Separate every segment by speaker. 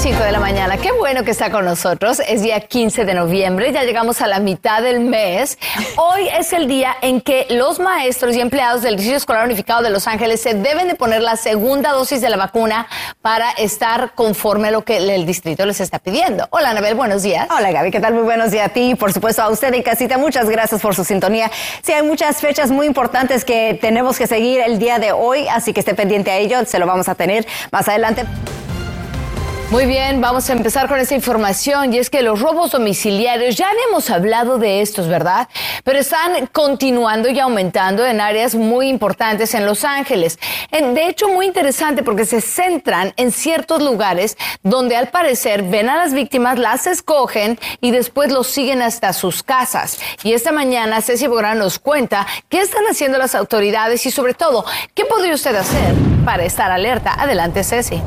Speaker 1: 5 de la mañana. Qué bueno que está con nosotros. Es día 15 de noviembre, ya llegamos a la mitad del mes. Hoy es el día en que los maestros y empleados del Distrito Escolar Unificado de Los Ángeles se deben de poner la segunda dosis de la vacuna para estar conforme a lo que el distrito les está pidiendo. Hola, Anabel, buenos días.
Speaker 2: Hola, Gaby, ¿qué tal? Muy buenos días a ti y por supuesto a usted en casita. Muchas gracias por su sintonía. Sí, hay muchas fechas muy importantes que tenemos que seguir el día de hoy, así que esté pendiente a ello. Se lo vamos a tener más adelante.
Speaker 1: Muy bien, vamos a empezar con esta información y es que los robos domiciliarios, ya habíamos hablado de estos, ¿verdad? Pero están continuando y aumentando en áreas muy importantes en Los Ángeles. De hecho, muy interesante porque se centran en ciertos lugares donde al parecer ven a las víctimas, las escogen y después los siguen hasta sus casas. Y esta mañana Ceci Bográn nos cuenta qué están haciendo las autoridades y sobre todo, qué podría usted hacer para estar alerta. Adelante, Ceci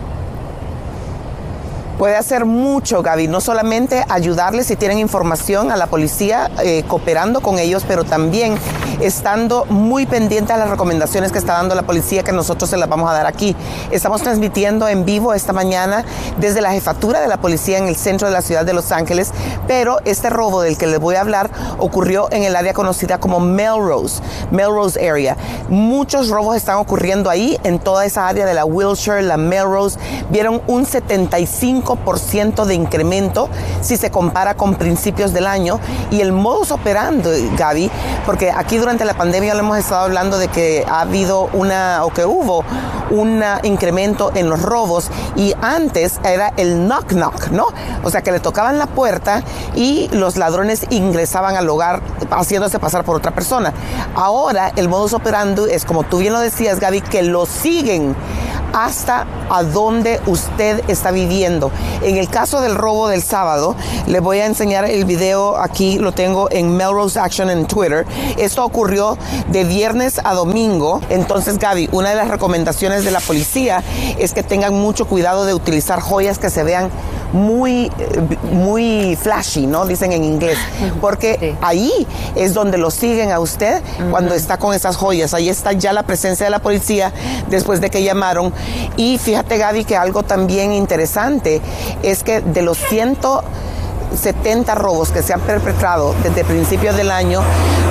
Speaker 3: puede hacer mucho, Gaby, no solamente ayudarles si tienen información a la policía, eh, cooperando con ellos, pero también estando muy pendiente a las recomendaciones que está dando la policía que nosotros se las vamos a dar aquí. Estamos transmitiendo en vivo esta mañana desde la jefatura de la policía en el centro de la ciudad de Los Ángeles, pero este robo del que les voy a hablar ocurrió en el área conocida como Melrose, Melrose Area. Muchos robos están ocurriendo ahí, en toda esa área de la Wilshire, la Melrose. Vieron un 75% de incremento si se compara con principios del año y el modus operando, Gaby, porque aquí durante la pandemia lo hemos estado hablando de que ha habido una o que hubo un incremento en los robos y antes era el knock knock, ¿no? O sea que le tocaban la puerta y los ladrones ingresaban al hogar haciéndose pasar por otra persona. Ahora el modus operandi es como tú bien lo decías, Gaby, que lo siguen hasta a donde usted está viviendo. En el caso del robo del sábado, le voy a enseñar el video aquí, lo tengo en Melrose Action en Twitter. Esto ocurrió de viernes a domingo. Entonces, Gaby, una de las recomendaciones de la policía es que tengan mucho cuidado de utilizar joyas que se vean muy, muy flashy, ¿no? Dicen en inglés. Porque ahí es donde lo siguen a usted cuando está con esas joyas. Ahí está ya la presencia de la policía después de que llamaron. Y fíjate, Gaby, que algo también interesante es que de los ciento 70 robos que se han perpetrado desde principios del año,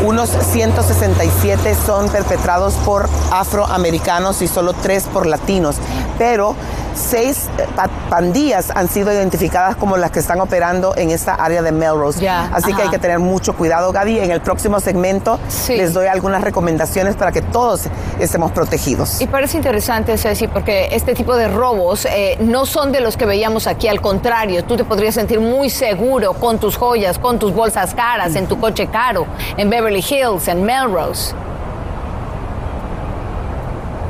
Speaker 3: unos 167 son perpetrados por afroamericanos y solo tres por latinos. Pero seis eh, pandillas han sido identificadas como las que están operando en esta área de Melrose. Así que hay que tener mucho cuidado, Gaby. En el próximo segmento les doy algunas recomendaciones para que todos estemos protegidos.
Speaker 1: Y parece interesante, Ceci, porque este tipo de robos eh, no son de los que veíamos aquí, al contrario, tú te podrías sentir muy seguro con tus joyas, con tus bolsas caras, en tu coche caro, en Beverly Hills, en Melrose.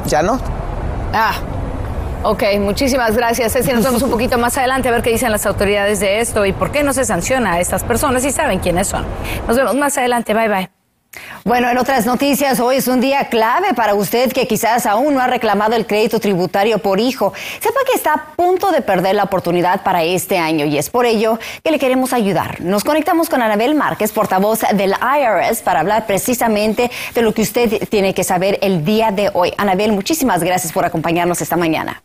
Speaker 3: ¿Ya no?
Speaker 1: Ah, Ok, muchísimas gracias. Ceci, nos vemos un poquito más adelante a ver qué dicen las autoridades de esto y por qué no se sanciona a estas personas y saben quiénes son. Nos vemos más adelante. Bye bye.
Speaker 2: Bueno, en otras noticias, hoy es un día clave para usted que quizás aún no ha reclamado el crédito tributario por hijo. Sepa que está a punto de perder la oportunidad para este año y es por ello que le queremos ayudar. Nos conectamos con Anabel Márquez, portavoz del IRS, para hablar precisamente de lo que usted tiene que saber el día de hoy. Anabel, muchísimas gracias por acompañarnos esta mañana.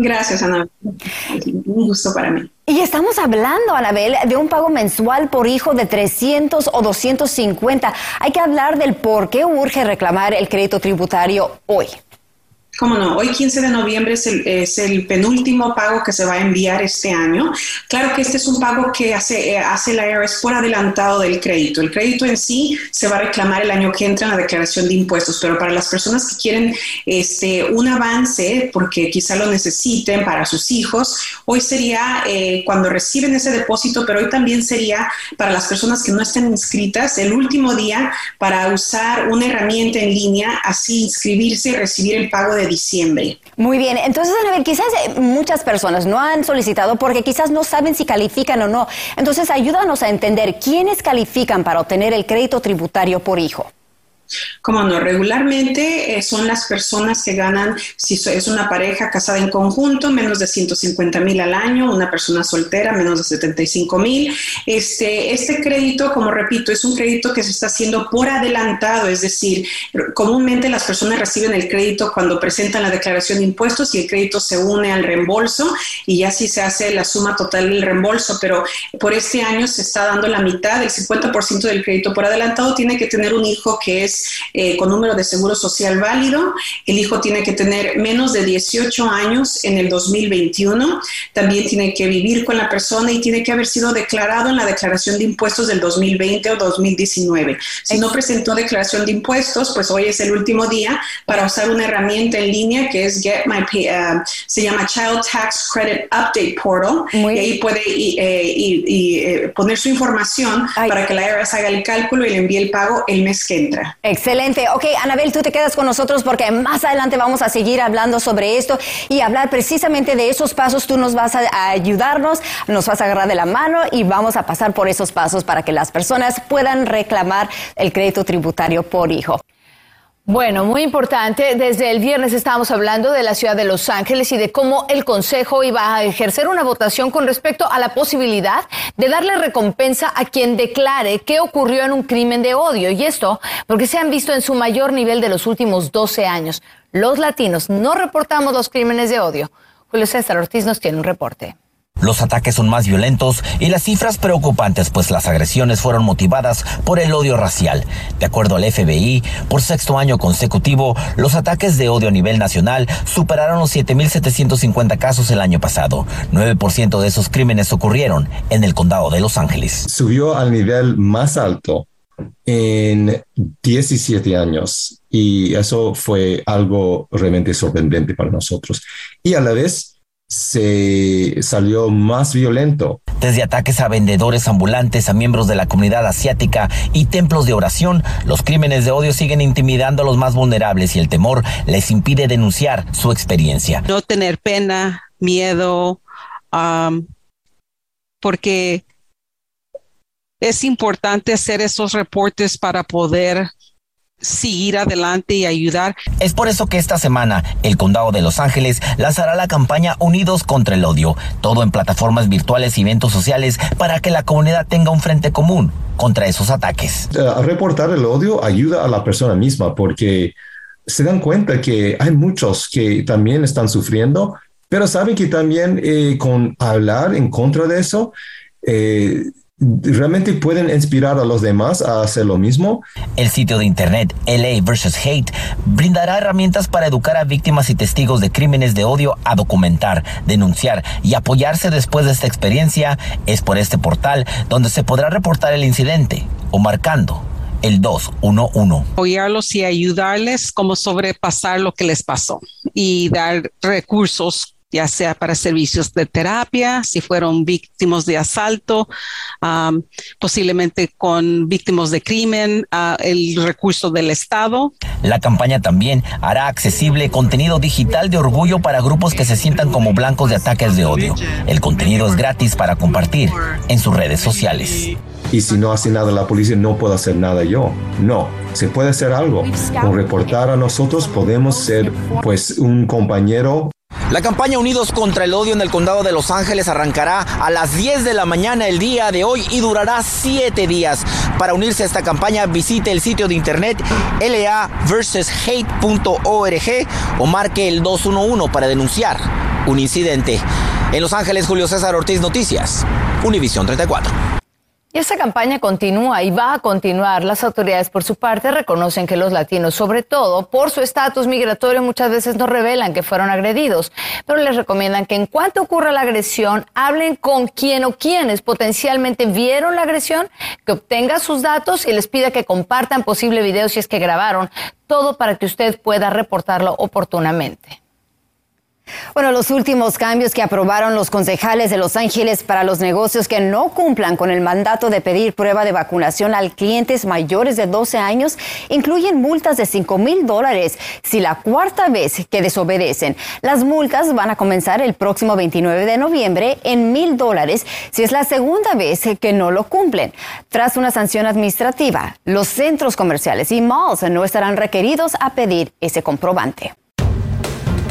Speaker 4: Gracias, Ana. Un gusto para mí.
Speaker 2: Y estamos hablando, Anabel, de un pago mensual por hijo de 300 o 250. Hay que hablar del por qué urge reclamar el crédito tributario hoy.
Speaker 4: Cómo no, hoy 15 de noviembre es el, es el, penúltimo pago que se va a enviar este año. Claro que este es un pago que hace, eh, hace la IRS por adelantado del crédito. El crédito en sí se va a reclamar el año que entra en la declaración de impuestos, pero para las personas que quieren este, un avance, porque quizá lo necesiten para sus hijos, hoy sería eh, cuando reciben ese depósito, pero hoy también sería para las personas que no estén inscritas el último día para usar una herramienta en línea, así inscribirse y recibir el pago de diciembre.
Speaker 2: Muy bien, entonces, ver, quizás eh, muchas personas no han solicitado porque quizás no saben si califican o no. Entonces, ayúdanos a entender quiénes califican para obtener el crédito tributario por hijo.
Speaker 4: Como no, regularmente eh, son las personas que ganan, si es una pareja casada en conjunto, menos de 150 mil al año, una persona soltera, menos de 75 mil. Este, este crédito, como repito, es un crédito que se está haciendo por adelantado, es decir, comúnmente las personas reciben el crédito cuando presentan la declaración de impuestos y el crédito se une al reembolso y así se hace la suma total del reembolso, pero por este año se está dando la mitad, el 50% del crédito por adelantado tiene que tener un hijo que es eh, con número de seguro social válido. El hijo tiene que tener menos de 18 años en el 2021. También tiene que vivir con la persona y tiene que haber sido declarado en la declaración de impuestos del 2020 o 2019. Si no presentó declaración de impuestos, pues hoy es el último día para usar una herramienta en línea que es Get My uh, se llama Child Tax Credit Update Portal y ahí puede eh, eh, poner su información para que la IRS haga el cálculo y le envíe el pago el mes que entra.
Speaker 2: Excelente. Ok, Anabel, tú te quedas con nosotros porque más adelante vamos a seguir hablando sobre esto y hablar precisamente de esos pasos. Tú nos vas a, ayudarnos, nos vas a agarrar de la mano y vamos a pasar por esos pasos para que las personas puedan reclamar el crédito tributario por hijo.
Speaker 1: Bueno, muy importante. Desde el viernes estábamos hablando de la ciudad de Los Ángeles y de cómo el Consejo iba a ejercer una votación con respecto a la posibilidad de darle recompensa a quien declare qué ocurrió en un crimen de odio. Y esto porque se han visto en su mayor nivel de los últimos 12 años. Los latinos no reportamos los crímenes de odio. Julio César Ortiz nos tiene un reporte.
Speaker 5: Los ataques son más violentos y las cifras preocupantes, pues las agresiones fueron motivadas por el odio racial. De acuerdo al FBI, por sexto año consecutivo, los ataques de odio a nivel nacional superaron los 7.750 casos el año pasado. 9% de esos crímenes ocurrieron en el condado de Los Ángeles.
Speaker 6: Subió al nivel más alto en 17 años y eso fue algo realmente sorprendente para nosotros. Y a la vez, se salió más violento.
Speaker 5: Desde ataques a vendedores ambulantes, a miembros de la comunidad asiática y templos de oración, los crímenes de odio siguen intimidando a los más vulnerables y el temor les impide denunciar su experiencia.
Speaker 7: No tener pena, miedo, porque es importante hacer esos reportes para poder seguir adelante y ayudar.
Speaker 5: Es por eso que esta semana el Condado de Los Ángeles lanzará la campaña Unidos contra el Odio, todo en plataformas virtuales y eventos sociales para que la comunidad tenga un frente común contra esos ataques.
Speaker 6: A reportar el odio ayuda a la persona misma porque se dan cuenta que hay muchos que también están sufriendo, pero saben que también eh, con hablar en contra de eso, eh, realmente pueden inspirar a los demás a hacer lo mismo.
Speaker 5: El sitio de internet LA vs. Hate brindará herramientas para educar a víctimas y testigos de crímenes de odio a documentar, denunciar y apoyarse después de esta experiencia. Es por este portal donde se podrá reportar el incidente o marcando el 211.
Speaker 7: Apoyarlos y ayudarles como sobrepasar lo que les pasó y dar recursos ya sea para servicios de terapia, si fueron víctimas de asalto, posiblemente con víctimas de crimen, el recurso del Estado.
Speaker 5: La campaña también hará accesible contenido digital de orgullo para grupos que se sientan como blancos de ataques de odio. El contenido es gratis para compartir en sus redes sociales.
Speaker 6: Y si no hace nada la policía, no puedo hacer nada yo. No, se puede hacer algo. Con reportar a nosotros podemos ser pues un compañero
Speaker 5: la campaña Unidos contra el Odio en el condado de Los Ángeles arrancará a las 10 de la mañana el día de hoy y durará 7 días. Para unirse a esta campaña visite el sitio de internet la-hate.org o marque el 211 para denunciar un incidente. En Los Ángeles, Julio César Ortiz Noticias, Univisión 34.
Speaker 1: Y esta campaña continúa y va a continuar. Las autoridades, por su parte, reconocen que los latinos, sobre todo por su estatus migratorio, muchas veces no revelan que fueron agredidos, pero les recomiendan que en cuanto ocurra la agresión, hablen con quien o quienes potencialmente vieron la agresión, que obtenga sus datos y les pida que compartan posible video si es que grabaron, todo para que usted pueda reportarlo oportunamente.
Speaker 2: Bueno, los últimos cambios que aprobaron los concejales de Los Ángeles para los negocios que no cumplan con el mandato de pedir prueba de vacunación a clientes mayores de 12 años incluyen multas de 5 mil dólares si la cuarta vez que desobedecen. Las multas van a comenzar el próximo 29 de noviembre en mil dólares si es la segunda vez que no lo cumplen. Tras una sanción administrativa, los centros comerciales y malls no estarán requeridos a pedir ese comprobante.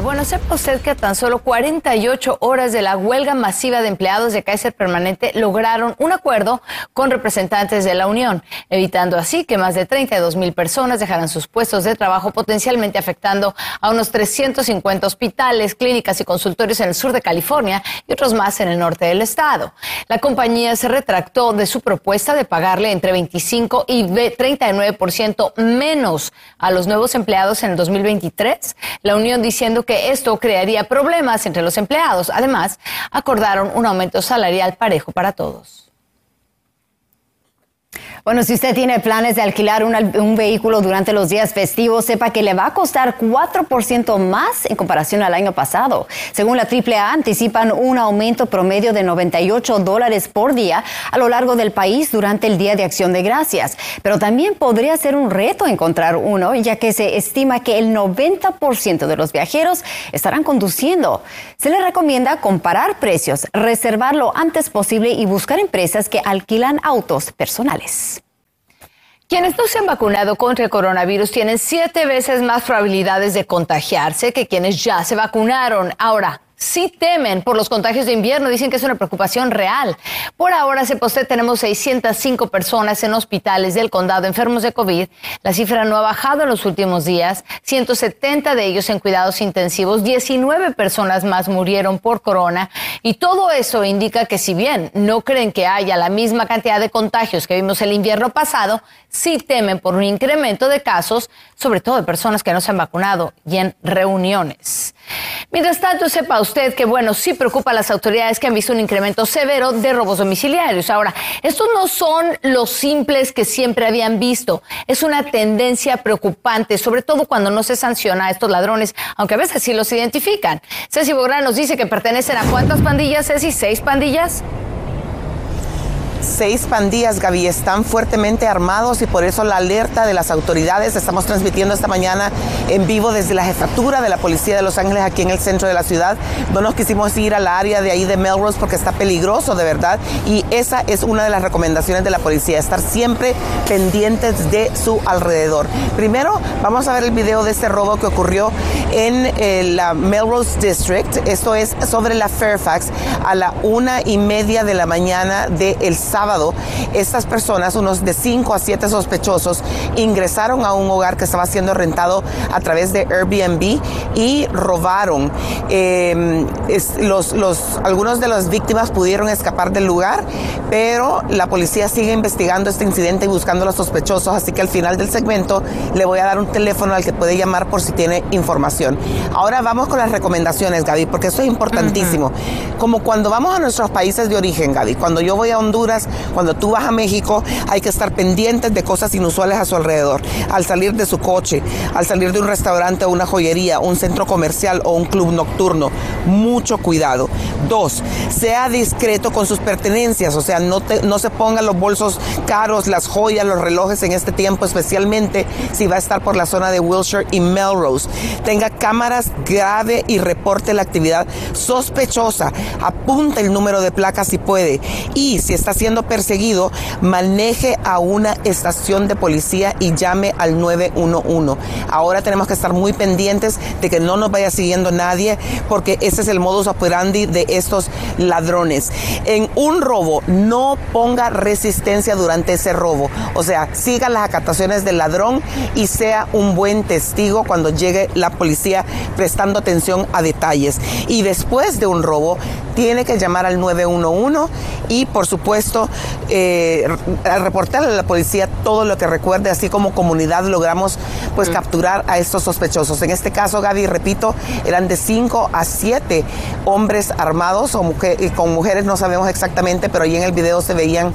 Speaker 1: Bueno, sepa usted que tan solo 48 horas de la huelga masiva de empleados de Kaiser Permanente lograron un acuerdo con representantes de la Unión, evitando así que más de 32 mil personas dejaran sus puestos de trabajo, potencialmente afectando a unos 350 hospitales, clínicas y consultorios en el sur de California y otros más en el norte del estado. La compañía se retractó de su propuesta de pagarle entre 25 y 39% menos a los nuevos empleados en el 2023. La Unión diciendo que esto crearía problemas entre los empleados. Además, acordaron un aumento salarial parejo para todos.
Speaker 2: Bueno, si usted tiene planes de alquilar un, vehículo durante los días festivos, sepa que le va a costar 4% más en comparación al año pasado. Según la AAA, anticipan un aumento promedio de 98 dólares por día a lo largo del país durante el Día de Acción de Gracias. Pero también podría ser un reto encontrar uno, ya que se estima que el 90% de los viajeros estarán conduciendo. Se le recomienda comparar precios, reservar lo antes posible y buscar empresas que alquilan autos personales.
Speaker 1: Quienes no se han vacunado contra el coronavirus tienen siete veces más probabilidades de contagiarse que quienes ya se vacunaron. Ahora, sí temen por los contagios de invierno, dicen que es una preocupación real. Por ahora, se posee, tenemos 605 personas en hospitales del condado enfermos de COVID. La cifra no ha bajado en los últimos días, 170 de ellos en cuidados intensivos, 19 personas más murieron por corona y todo eso indica que si bien no creen que haya la misma cantidad de contagios que vimos el invierno pasado, sí temen por un incremento de casos, sobre todo de personas que no se han vacunado y en reuniones. Mientras tanto, sepa usted que, bueno, sí preocupa a las autoridades que han visto un incremento severo de robos domiciliarios. Ahora, estos no son los simples que siempre habían visto. Es una tendencia preocupante, sobre todo cuando no se sanciona a estos ladrones, aunque a veces sí los identifican. Ceci Bográn nos dice que pertenecen a cuántas pandillas, Ceci, seis pandillas
Speaker 3: seis pandillas, Gaby, están fuertemente armados y por eso la alerta de las autoridades. Estamos transmitiendo esta mañana en vivo desde la jefatura de la Policía de Los Ángeles aquí en el centro de la ciudad. No nos quisimos ir al área de ahí de Melrose porque está peligroso de verdad y esa es una de las recomendaciones de la policía, estar siempre pendientes de su alrededor. Primero, vamos a ver el video de este robo que ocurrió en eh, la Melrose District. Esto es sobre la Fairfax a la una y media de la mañana del de sábado, estas personas, unos de 5 a 7 sospechosos, ingresaron a un hogar que estaba siendo rentado a través de Airbnb y robaron. Los, los, algunos de las víctimas pudieron escapar del lugar, pero la policía sigue investigando este incidente y buscando a los sospechosos, así que al final del segmento le voy a dar un teléfono al que puede llamar por si tiene información. Ahora vamos con las recomendaciones, Gaby, porque eso es importantísimo. Como cuando vamos a nuestros países de origen, Gaby, cuando yo voy a Honduras, cuando tú vas a México, hay que estar pendientes de cosas inusuales a su alrededor. Al salir de su coche, al salir de un restaurante o una joyería, un centro comercial o un club nocturno, mucho cuidado. Dos, sea discreto con sus pertenencias, o sea, no, no se pongan los bolsos caros, las joyas, los relojes en este tiempo, especialmente si va a estar por la zona de Wilshire y Melrose. Tenga cámaras grave y reporte la actividad sospechosa. Apunta el número de placa si puede. Y si está haciendo perseguido, maneje a una estación de policía y llame al 911. Ahora tenemos que estar muy pendientes de que no nos vaya siguiendo nadie, porque ese es el modus operandi de estos ladrones. En un robo, no ponga resistencia durante ese robo. O sea, siga las acataciones del ladrón y sea un buen testigo cuando llegue la policía prestando atención a detalles. Y después de un robo, tiene que llamar al 911 y por supuesto eh, reportarle a la policía todo lo que recuerde, así como comunidad logramos pues mm. capturar a estos sospechosos. En este caso, Gaby, repito, eran de 5 a 7 hombres armados o con mujeres, no sabemos exactamente, pero ahí en el video se veían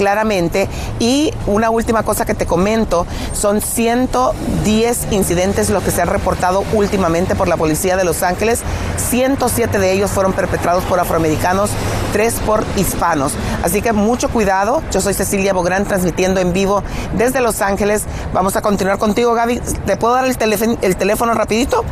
Speaker 3: claramente. Y una última cosa que te comento, son 110 incidentes los que se han reportado últimamente por la policía de Los Ángeles. 107 de ellos fueron perpetrados por afroamericanos, 3 por hispanos. Así que mucho cuidado. Yo soy Cecilia Bográn transmitiendo en vivo desde Los Ángeles. Vamos a continuar contigo, Gaby. ¿Te puedo dar el, teléfono, el teléfono rapidito?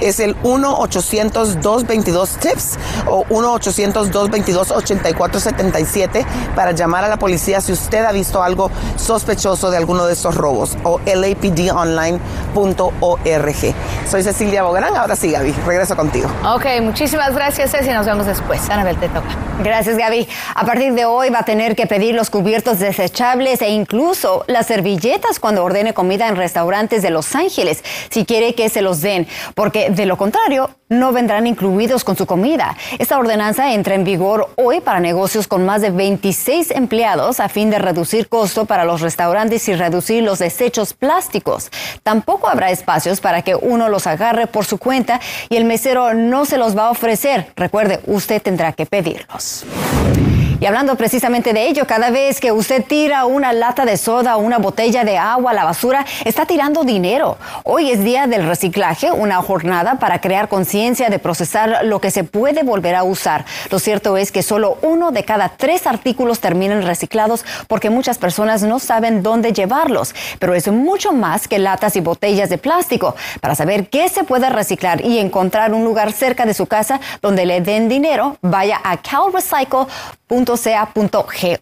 Speaker 3: Es el 1-800-222-TIPS o 1-800-222-8477 para llamar a la policía si usted ha visto algo sospechoso de alguno de estos robos o lapdonline.org. Soy Cecilia Bográn. Ahora sí, Gaby, regreso contigo.
Speaker 1: Ok, muchísimas gracias, Ceci. Nos vemos después. Anabel, te toca.
Speaker 2: Gracias, Gaby. A partir de hoy va a tener que pedir los cubiertos desechables e incluso las servilletas cuando ordene comida en restaurantes de Los Ángeles, si quiere que se los den, porque de lo contrario, no vendrán incluidos con su comida. Esta ordenanza entra en vigor hoy para negocios con más de 26 empleados a fin de reducir costo para los restaurantes y reducir los desechos plásticos. Tampoco habrá espacios para que uno los agarre por su cuenta y el mesero no se los va a ofrecer. Recuerde, usted tendrá que pedirlos. Y hablando precisamente de ello, cada vez que usted tira una lata de soda o una botella de agua a la basura, está tirando dinero. Hoy es día del reciclaje, una jornada para crear conciencia de procesar lo que se puede volver a usar. Lo cierto es que solo uno de cada tres artículos terminan reciclados porque muchas personas no saben dónde llevarlos. Pero es mucho más que latas y botellas de plástico. Para saber qué se puede reciclar y encontrar un lugar cerca de su casa donde le den dinero, vaya a calrecycle.com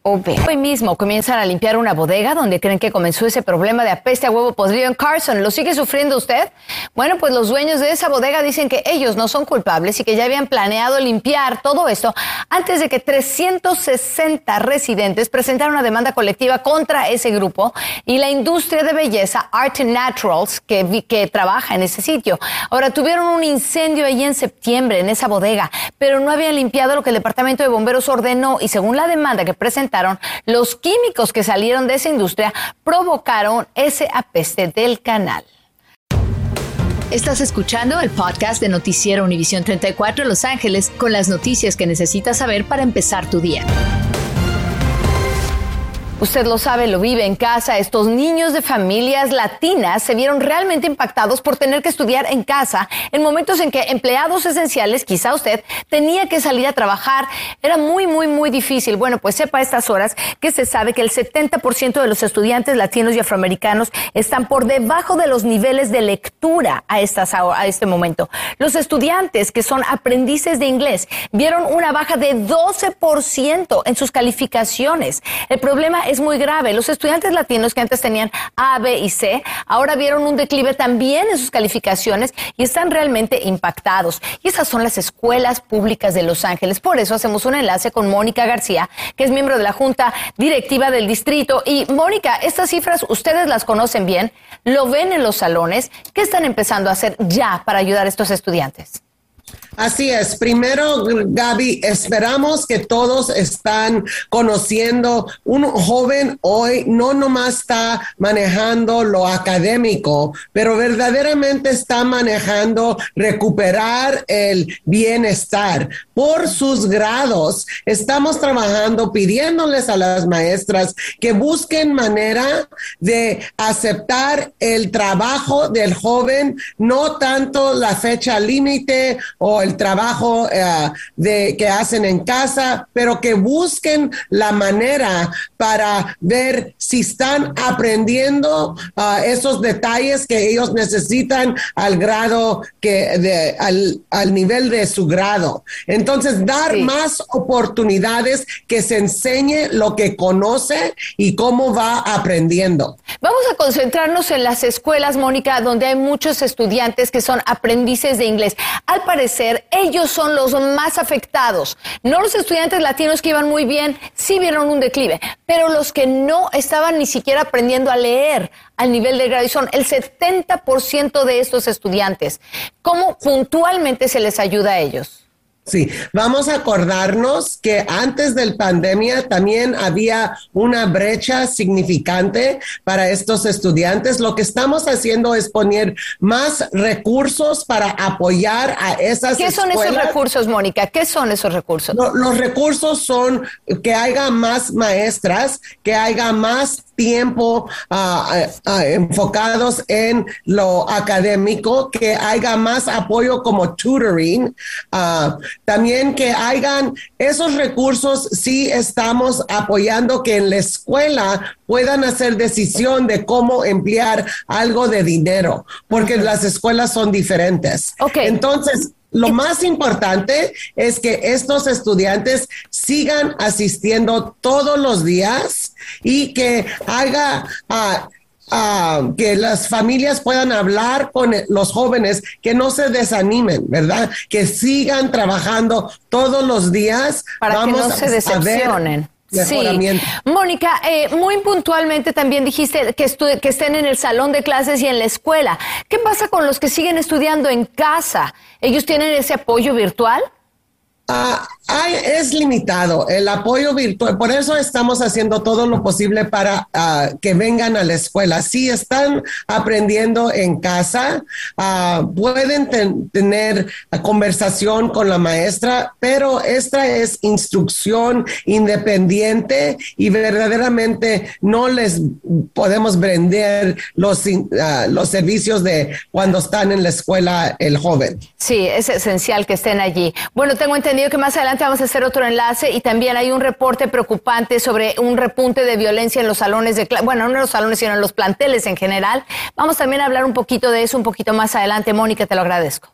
Speaker 1: Hoy mismo comienzan a limpiar una bodega donde creen que comenzó ese problema de apeste a huevo podrido en Carson. ¿Lo sigue sufriendo usted? Bueno, pues los dueños de esa bodega dicen que ellos no son culpables y que ya habían planeado limpiar todo esto antes de que 360 residentes presentaran una demanda colectiva contra ese grupo y la industria de belleza Art Naturals que, que trabaja en ese sitio. Ahora, tuvieron un incendio allí en septiembre en esa bodega, pero no habían limpiado lo que el departamento de bomberos ordenó y según la demanda que presentaron, los químicos que salieron de esa industria provocaron ese apeste del canal.
Speaker 8: Estás escuchando el podcast de Noticiero Univisión 34 Los Ángeles con las noticias que necesitas saber para empezar tu día.
Speaker 1: Usted lo sabe, lo vive en casa. Estos niños de familias latinas se vieron realmente impactados por tener que estudiar en casa en momentos en que empleados esenciales, quizá usted, tenía que salir a trabajar. Era muy, muy, muy difícil. Bueno, pues sepa a estas horas que se sabe que el 70% de los estudiantes latinos y afroamericanos están por debajo de los niveles de lectura a, estas, a este momento. Los estudiantes que son aprendices de inglés vieron una baja de 12% en sus calificaciones. El problema es muy grave. Los estudiantes latinos que antes tenían A, B y C, ahora vieron un declive también en sus calificaciones y están realmente impactados. Y esas son las escuelas públicas de Los Ángeles. Por eso hacemos un enlace con Mónica García, que es miembro de la Junta Directiva del Distrito. Y Mónica, estas cifras ustedes las conocen bien, lo ven en los salones. ¿Qué están empezando a hacer ya para ayudar a estos estudiantes?
Speaker 9: Así es. Primero, Gaby, esperamos que todos están conociendo. Un joven hoy no nomás está manejando lo académico, pero verdaderamente está manejando recuperar el bienestar. Por sus grados, estamos trabajando pidiéndoles a las maestras que busquen manera de aceptar el trabajo del joven, no tanto la fecha límite o el trabajo eh, de, que hacen en casa, pero que busquen la manera para ver si están aprendiendo uh, esos detalles que ellos necesitan al grado que de, al, al nivel de su grado. Entonces, dar más oportunidades que se enseñe lo que conoce y cómo va aprendiendo.
Speaker 1: Vamos a concentrarnos en las escuelas, Mónica, donde hay muchos estudiantes que son aprendices de inglés. Al parecer, ellos son los más afectados. No los estudiantes latinos que iban muy bien, sí vieron un declive, pero los que no estaban ni siquiera aprendiendo a leer al nivel de grado y son el 70% de estos estudiantes. ¿Cómo puntualmente se les ayuda a ellos?
Speaker 9: Sí, vamos a acordarnos que antes del pandemia también había una brecha significante para estos estudiantes. Lo que estamos haciendo es poner más recursos para apoyar a esas
Speaker 1: ¿Qué son esos recursos, Mónica? ¿Qué son esos recursos?
Speaker 9: los recursos son que haya más maestras, que haya más tiempo uh, uh, enfocados en lo académico, que haya más apoyo como tutoring, también que hayan esos recursos, sí estamos apoyando que en la escuela puedan hacer decisión de cómo emplear algo de dinero, porque las escuelas son diferentes.
Speaker 1: Okay.
Speaker 9: Entonces, lo más importante es que estos estudiantes sigan asistiendo todos los días y que haga... Uh, Uh, que las familias puedan hablar con los jóvenes, que no se desanimen, ¿verdad? Que sigan trabajando todos los días.
Speaker 1: Para Vamos que no se decepcionen. Sí. Mónica, eh, muy puntualmente también dijiste que, que estén en el salón de clases y en la escuela. ¿Qué pasa con los que siguen estudiando en casa? ¿Ellos tienen ese apoyo virtual?
Speaker 9: Ah, es limitado el apoyo virtual, por eso estamos haciendo todo lo posible para ah, que vengan a la escuela. Si están aprendiendo en casa, ah, pueden tener conversación con la maestra, pero esta es instrucción independiente y verdaderamente no les podemos vender los, los servicios de cuando están en la escuela el joven.
Speaker 1: Sí, es esencial que estén allí. Bueno, tengo entendido que más adelante vamos a hacer otro enlace y también hay un reporte preocupante sobre un repunte de violencia en los salones de bueno, no en los salones, sino en los planteles en general. Vamos también a hablar un poquito de eso un poquito más adelante. Mónica, te lo agradezco.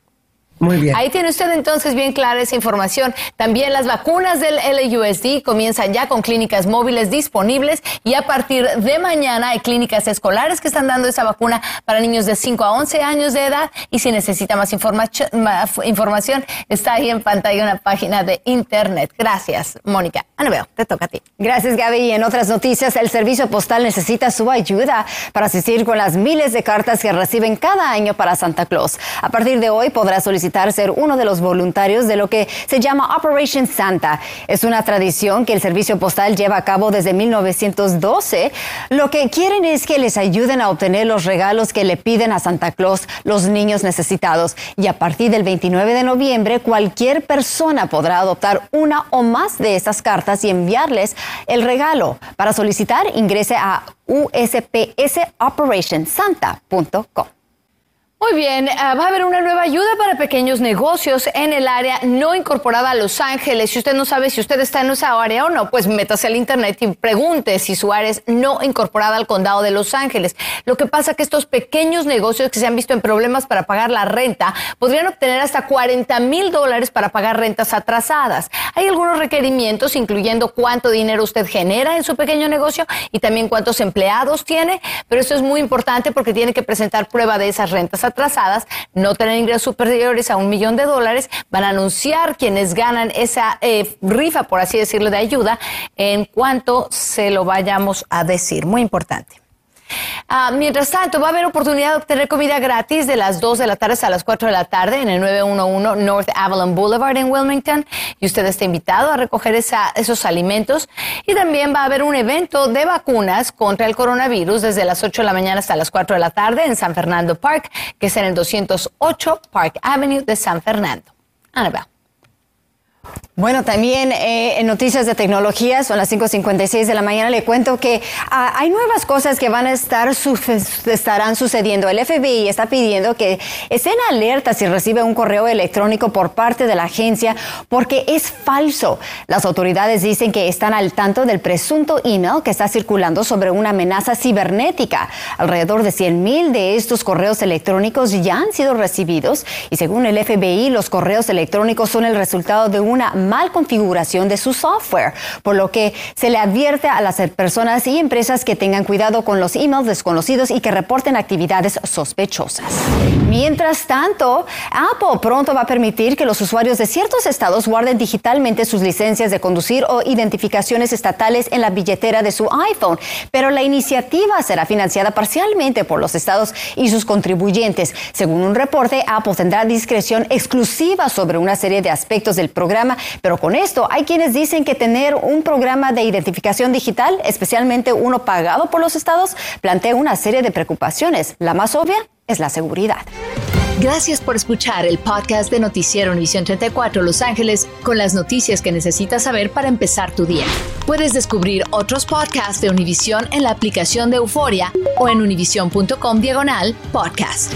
Speaker 9: Muy bien.
Speaker 1: Ahí tiene usted entonces bien clara esa información. También las vacunas del LUSD comienzan ya con clínicas móviles disponibles y a partir de mañana hay clínicas escolares que están dando esa vacuna para niños de 5 a 11 años de edad y si necesita más, información está ahí en pantalla una página de internet. Gracias, Mónica. Anabel, te toca a ti.
Speaker 2: Gracias, Gaby. Y en otras noticias, el Servicio Postal necesita su ayuda para asistir con las miles de cartas que reciben cada año para Santa Claus. A partir de hoy podrá solicitar ser uno de los voluntarios de lo que se llama Operation Santa. Es una tradición que el servicio postal lleva a cabo desde 1912. Lo que quieren es que les ayuden a obtener los regalos que le piden a Santa Claus los niños necesitados. Y a partir del 29 de noviembre, cualquier persona podrá adoptar una o más de esas cartas y enviarles el regalo. Para solicitar, ingrese a usps.operationsanta.com.
Speaker 1: Muy bien, ah, va a haber una nueva ayuda para pequeños negocios en el área no incorporada a Los Ángeles. Si usted no sabe si usted está en esa área o no, pues métase al internet y pregunte si su área es no incorporada al condado de Los Ángeles. Lo que pasa es que estos pequeños negocios que se han visto en problemas para pagar la renta podrían obtener hasta 40 mil dólares para pagar rentas atrasadas. Hay algunos requerimientos, incluyendo cuánto dinero usted genera en su pequeño negocio y también cuántos empleados tiene, pero eso es muy importante porque tiene que presentar prueba de esas rentas atrasadas, no tener ingresos superiores a un millón de dólares, van a anunciar quienes ganan esa eh, rifa, por así decirlo, de ayuda en cuanto se lo vayamos a decir. Muy importante. Ah, mientras tanto, va a haber oportunidad de obtener comida gratis de las 2 de la tarde hasta las 4 de la tarde en el 911 North Avalon Boulevard en Wilmington. Y usted está invitado a recoger esos alimentos. Y también va a haber un evento de vacunas contra el coronavirus desde las 8 de la mañana hasta las 4 de la tarde en San Fernando Park, que es en el 208 Park Avenue de San Fernando. Annabelle.
Speaker 2: Bueno, también eh, en noticias de tecnología, son las 5.56 de la mañana, le cuento que ah, hay nuevas cosas que van a estar estarán sucediendo. El FBI está pidiendo que estén alertas si recibe un correo electrónico por parte de la agencia porque es falso. Las autoridades dicen que están al tanto del presunto email que está circulando sobre una amenaza cibernética. Alrededor de 100 mil de estos correos electrónicos ya han sido recibidos y según el FBI los correos electrónicos son el resultado de una mal configuración de su software, por lo que se le advierte a las personas y empresas que tengan cuidado con los emails desconocidos y que reporten actividades sospechosas. Mientras tanto, Apple pronto va a permitir que los usuarios de ciertos estados guarden digitalmente sus licencias de conducir o identificaciones estatales en la billetera de su iPhone, pero la iniciativa será financiada parcialmente por los estados y sus contribuyentes. Según un reporte, Apple tendrá discreción exclusiva sobre una serie de aspectos del pero con esto hay quienes dicen que tener un programa de identificación digital, especialmente uno pagado por los estados, plantea una serie de preocupaciones. La más obvia es la seguridad.
Speaker 8: Gracias por escuchar el podcast de Noticiero Univisión 34 Los Ángeles con las noticias que necesitas saber para empezar tu día. Puedes descubrir otros podcasts de Univisión en la aplicación de Euforia o en univision.com diagonal podcast.